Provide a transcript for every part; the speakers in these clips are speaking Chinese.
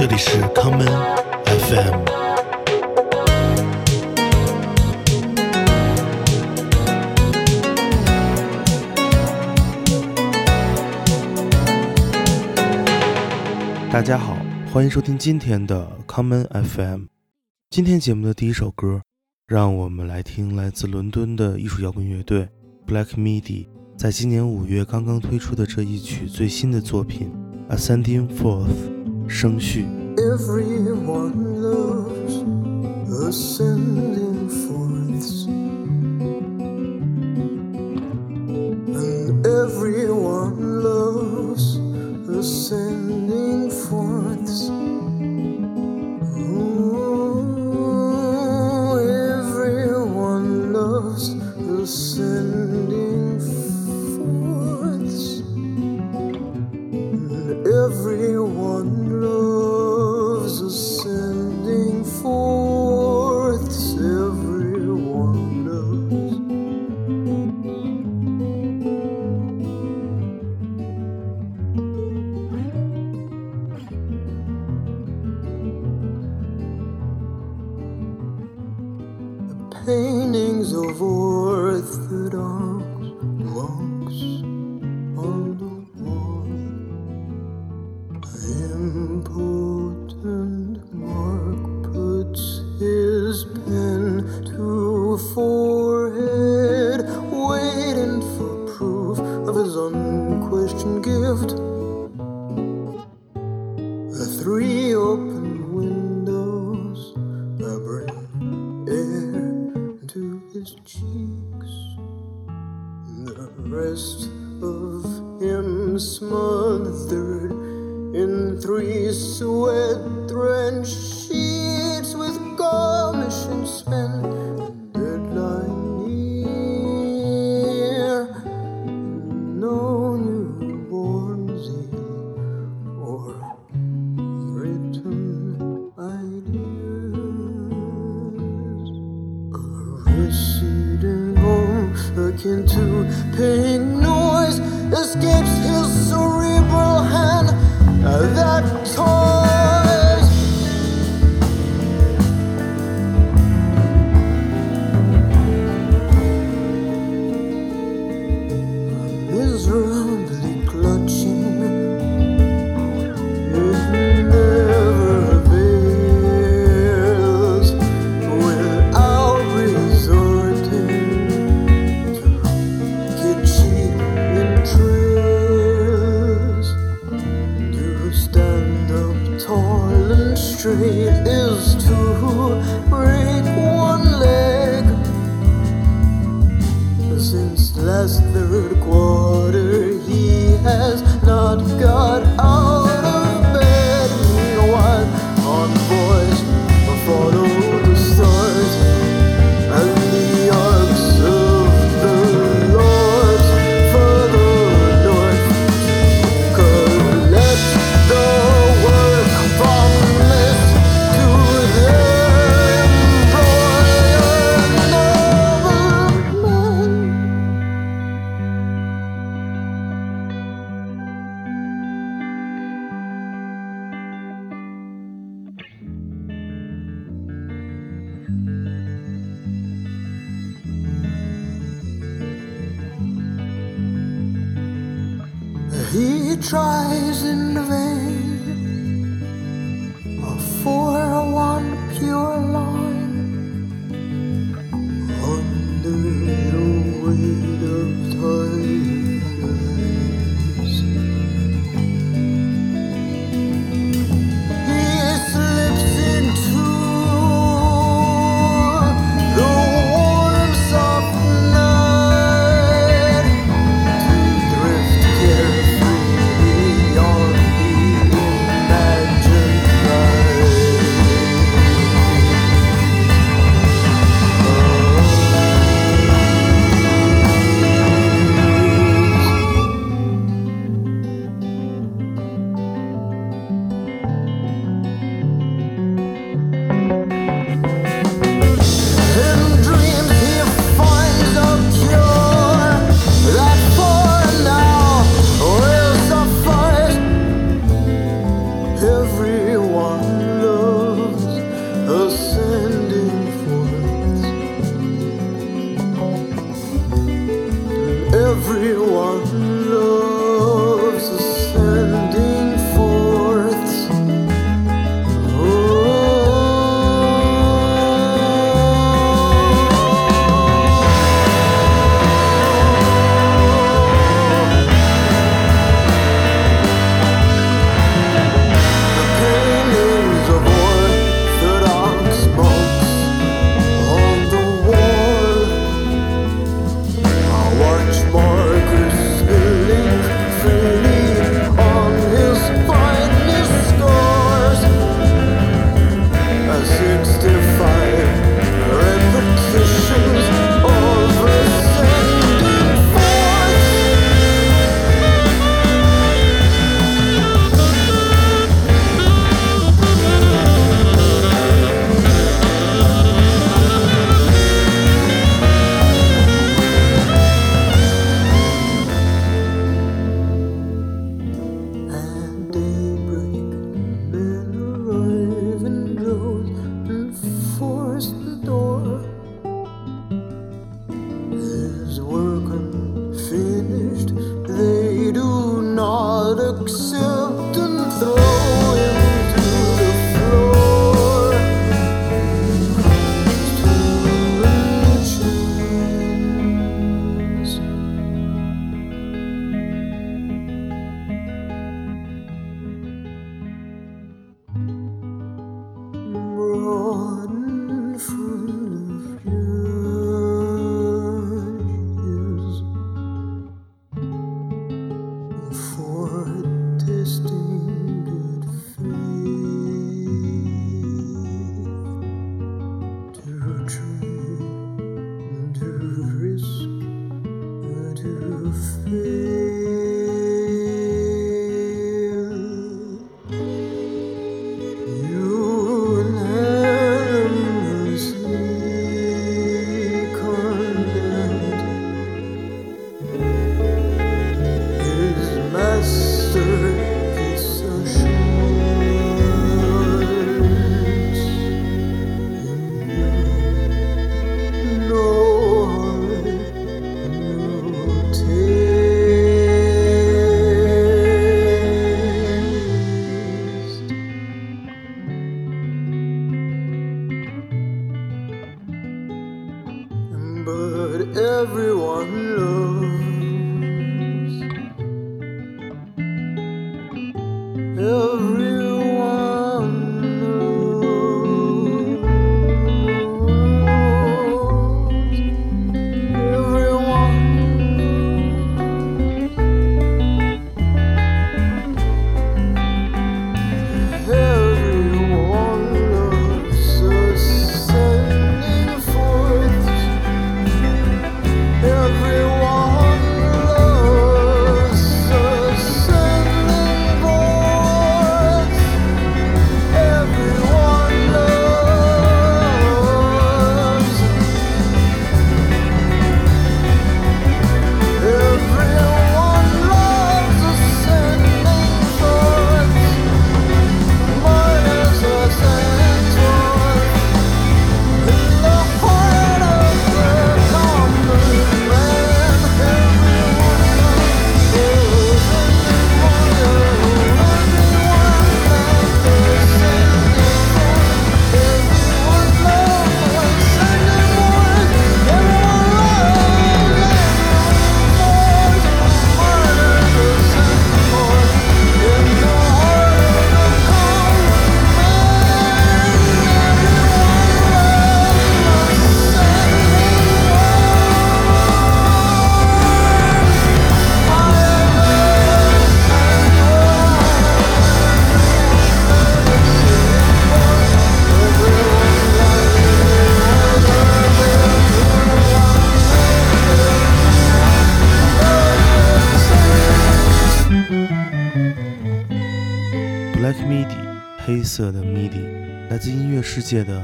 这里是 common FM。大家好，欢迎收听今天的 common FM。今天节目的第一首歌，让我们来听来自伦敦的艺术摇滚乐队 Black Midi 在今年五月刚刚推出的这一曲最新的作品《Ascending Fourth》升序。Everyone loves and is to break one leg. Since last third quarter, he has not got out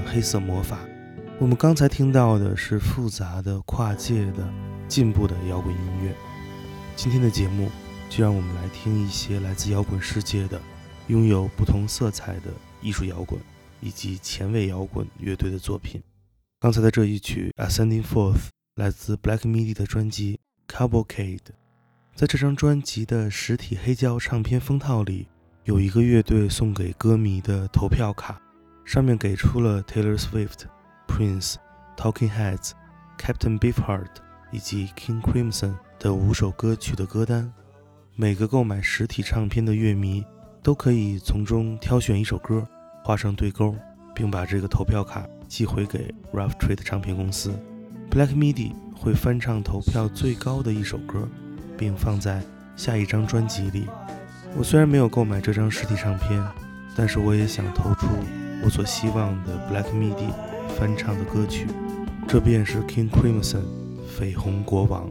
黑色魔法。我们刚才听到的是复杂的、跨界的、进步的摇滚音乐。今天的节目就让我们来听一些来自摇滚世界的、拥有不同色彩的艺术摇滚以及前卫摇滚乐队的作品。刚才的这一曲《Ascending Forth》来自 Black Midi 的专辑《Cavalcade》。在这张专辑的实体黑胶唱片封套里，有一个乐队送给歌迷的投票卡，上面给出了 Taylor Swift、Prince、Talking Heads、Captain Beefheart 以及 King Crimson 的五首歌曲的歌单。每个购买实体唱片的乐迷都可以从中挑选一首歌，画上对勾，并把这个投票卡寄回给 Rough Trade 唱片公司。Black Midi 会翻唱投票最高的一首歌，并放在下一张专辑里。我虽然没有购买这张实体唱片，但是我也想投出我所希望的 Black Midi 翻唱的歌曲。这便是 King Crimson 绯红国王。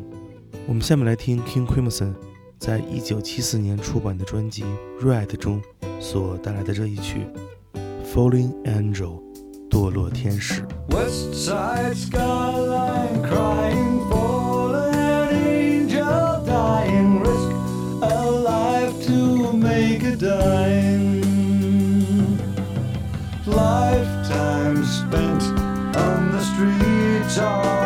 我们下面来听 King Crimson 在一九七四年出版的专辑《Red》中所带来的这一曲《Falling Angel》堕落天使。West side skyline crying for an angel dying, risk a life to make a dime. Streets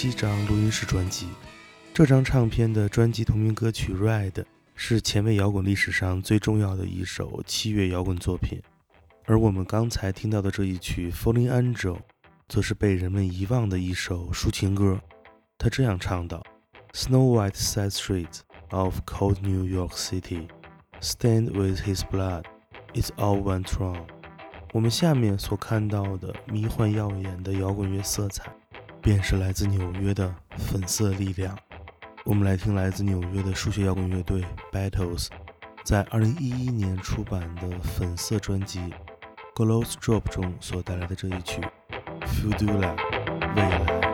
七张录音室专辑。这张唱片的专辑同名歌曲《Red》是前卫摇滚历史上最重要的一首七月摇滚作品，而我们刚才听到的这一曲《Falling Angel》，则是被人们遗忘的一首抒情歌。他这样唱道：“Snow White side streets of cold New York City stand with his blood, it's all went wrong。”我们下面所看到的迷幻耀眼的摇滚乐色彩。便是来自纽约的粉色力量。我们来听来自纽约的数学摇滚乐队 Battles 在2011年出版的粉色专辑《Glows Drop》中所带来的这一曲《Fudula》未来。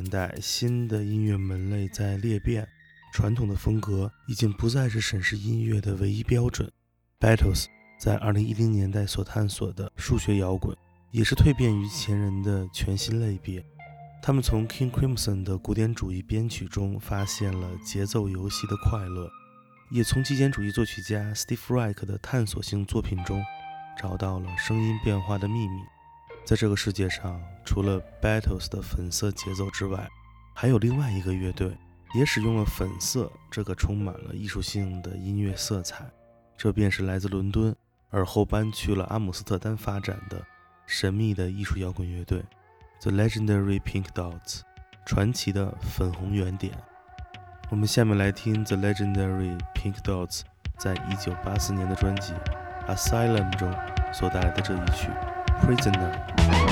年代新的音乐门类在裂变，传统的风格已经不再是审视音乐的唯一标准。Battles 在2010年代所探索的数学摇滚，也是蜕变于前人的全新类别。他们从 King Crimson 的古典主义编曲中发现了节奏游戏的快乐，也从极简主义作曲家 Steve Reich 的探索性作品中找到了声音变化的秘密。在这个世界上，除了 Battles 的粉色节奏之外，还有另外一个乐队也使用了粉色这个充满了艺术性的音乐色彩，这便是来自伦敦而后搬去了阿姆斯特丹发展的神秘的艺术摇滚乐队。The Legendary Pink Dots，传奇的粉红圆点。我们下面来听 The Legendary Pink Dots 在一九八四年的专辑《Asylum》中所带来的这一曲《Prisoner》。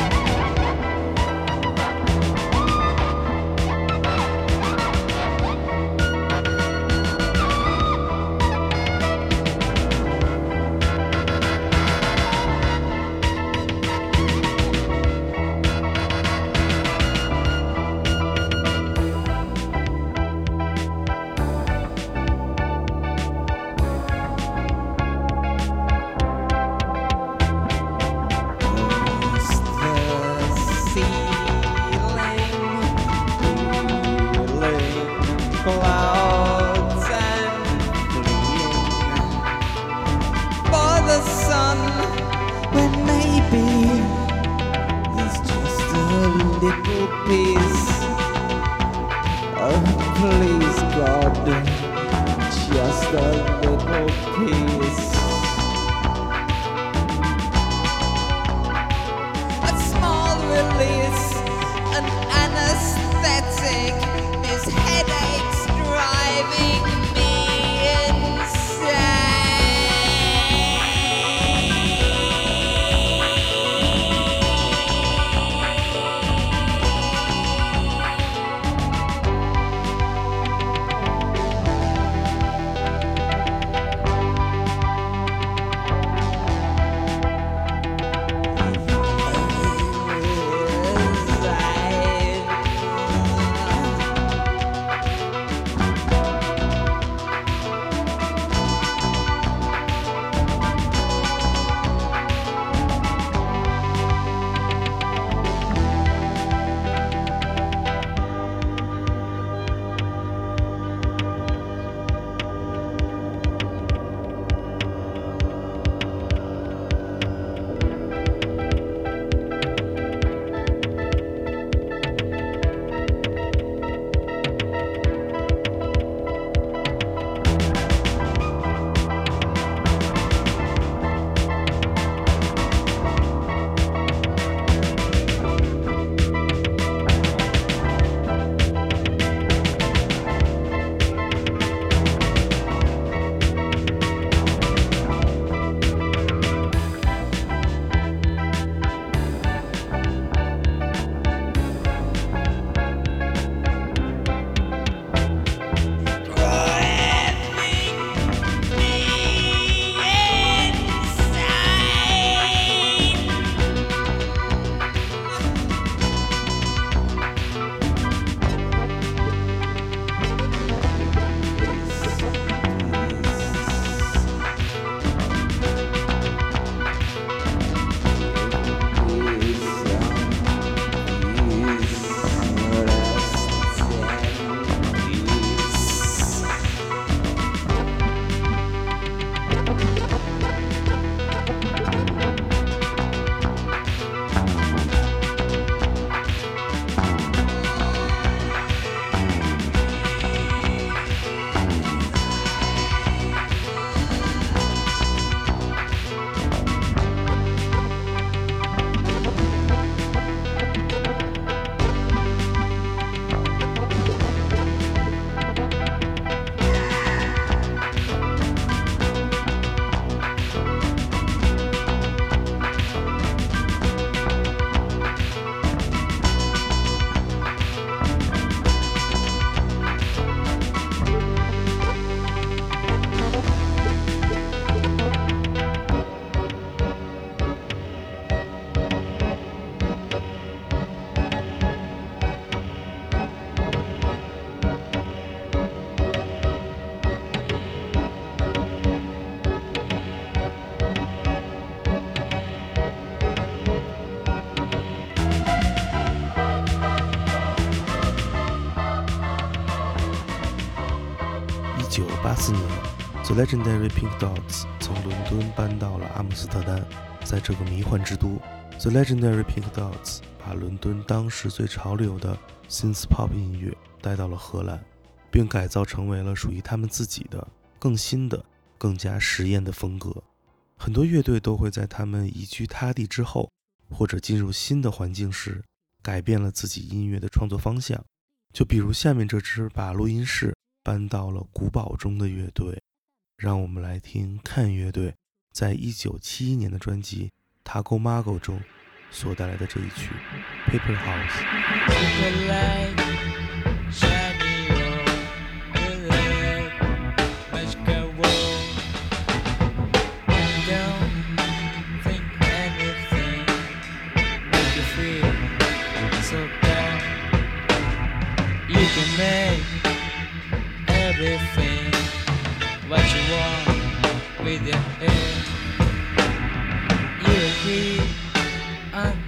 Legendary Pink Dots 从伦敦搬到了阿姆斯特丹。在这个迷幻之都，The Legendary Pink Dots 把伦敦当时最潮流的 synth pop 音乐带到了荷兰，并改造成为了属于他们自己的、更新的、更加实验的风格。很多乐队都会在他们移居他地之后，或者进入新的环境时，改变了自己音乐的创作方向。就比如下面这支把录音室搬到了古堡中的乐队，让我们来听看乐队在一九七一年的专辑《Taco Mago》中所带来的这一曲《Paper House》。 The light shining on the lake, magical world. Don't think anything, make you feel so calm. You can make everything what you want with your head. You agree until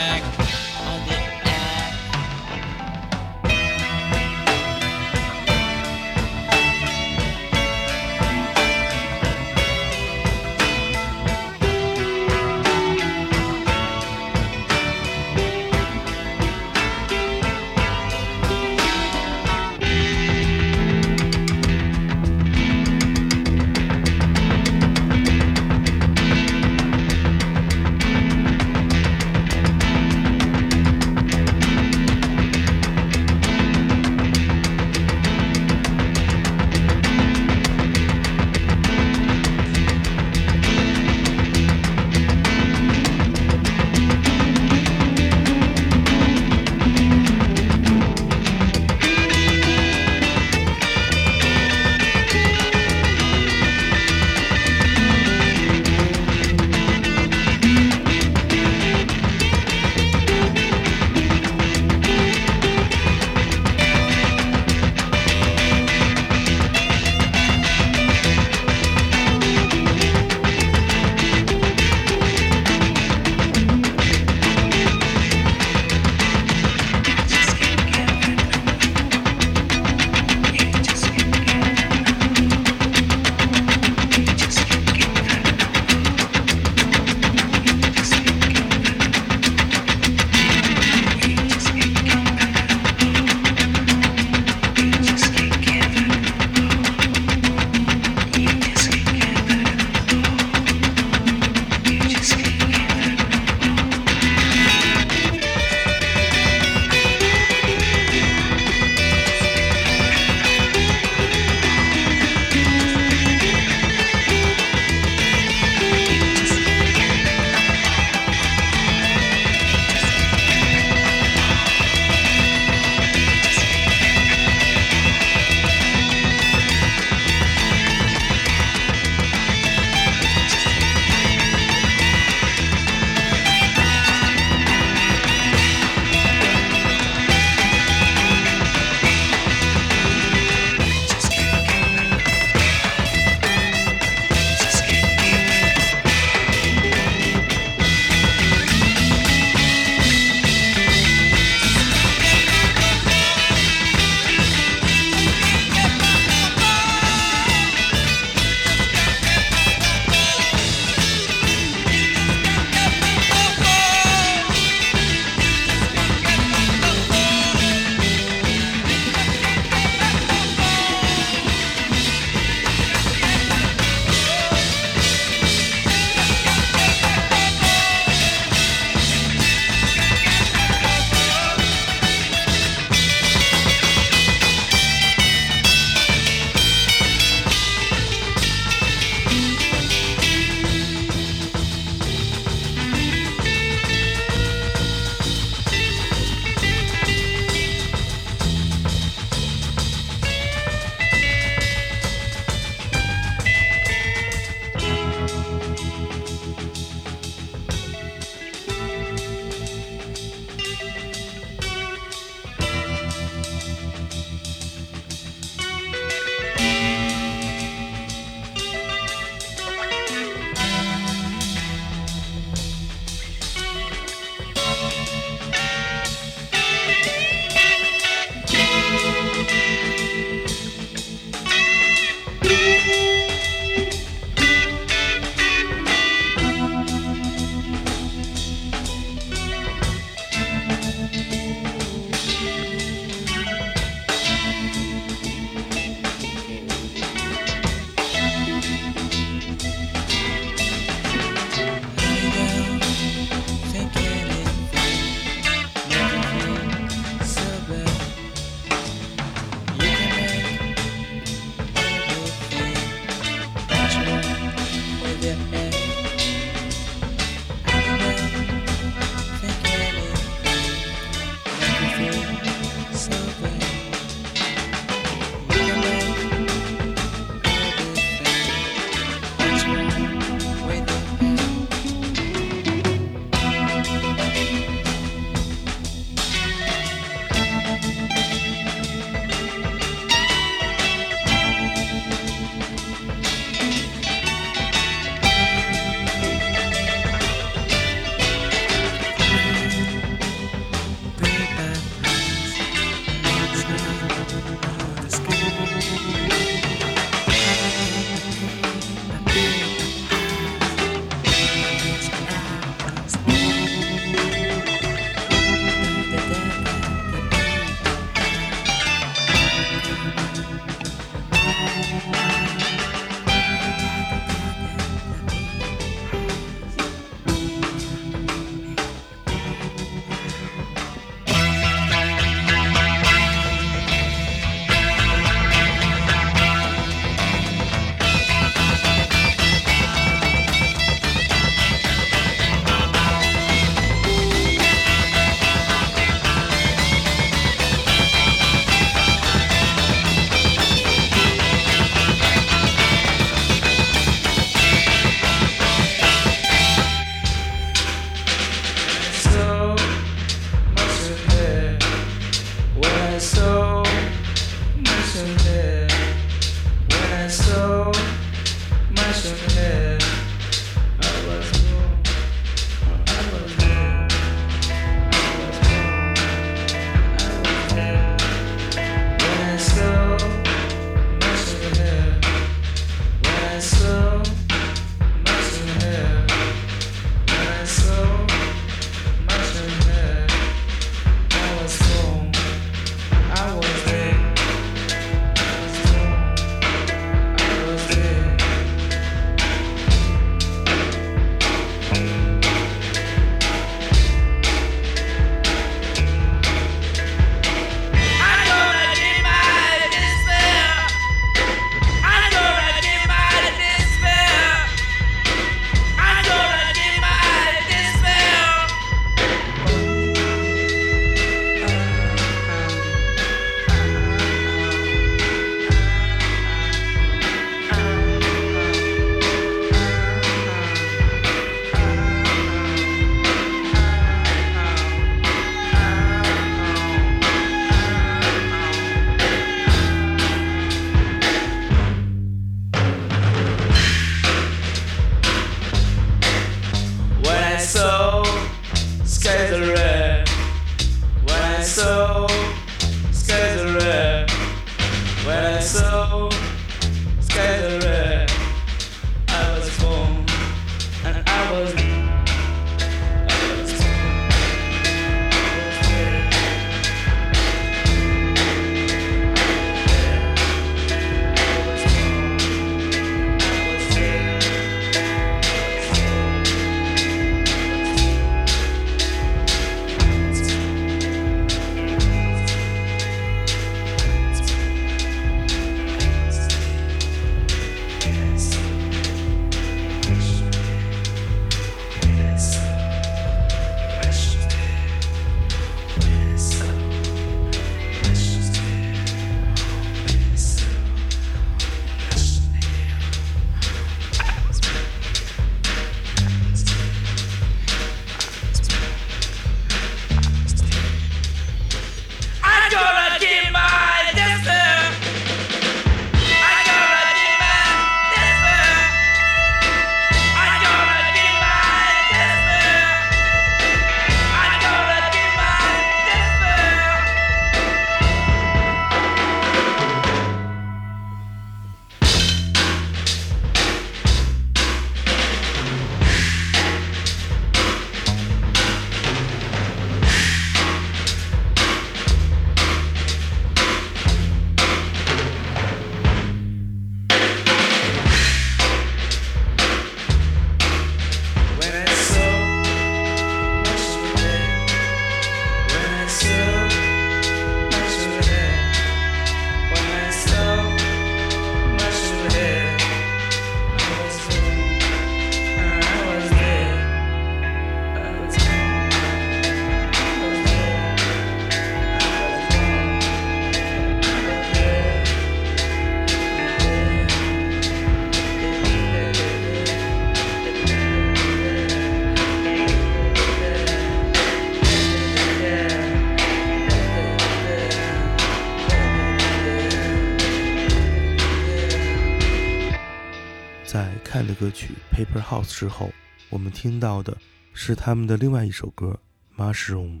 曲《Paper House》之后，我们听到的是他们的另外一首歌《Mushroom》。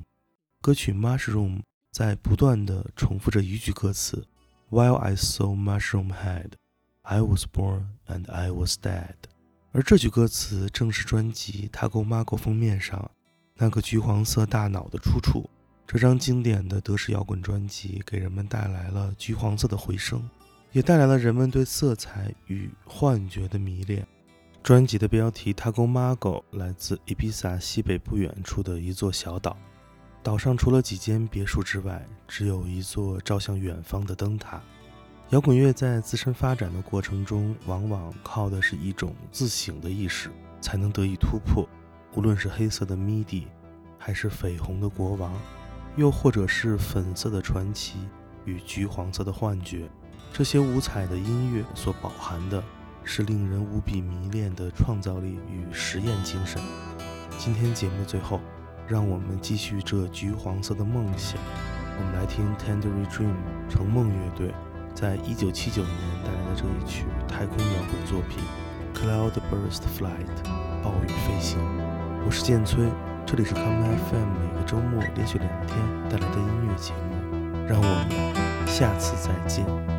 歌曲《Mushroom》在不断地重复着一句歌词：“While I saw mushroom head, I was born and I was dead。”而这句歌词正是专辑《Taco Mago》封面上那个橘黄色大脑的出处。这张经典的德式摇滚专辑给人们带来了橘黄色的回声，也带来了人们对色彩与幻觉的迷恋。专辑的标题《Tago Mago》来自伊比萨西北不远处的一座小岛，岛上除了几间别墅之外，只有一座照向远方的灯塔。摇滚乐在自身发展的过程中，往往靠的是一种自省的意识才能得以突破。无论是黑色的 MIDI，还是绯红的国王。又或者是粉色的传奇与橘黄色的幻觉，这些五彩的音乐所饱含的是令人无比迷恋的创造力与实验精神。今天节目的最后，让我们继续这橘黄色的梦想。我们来听 Tender Dream 成梦乐队在一九七九年带来的这一曲太空摇滚作品《Cloud Burst Flight》暴雨飞行。我是剑崔。这里是 Come FM，每个周末连续两天带来的音乐节目，让我们下次再见。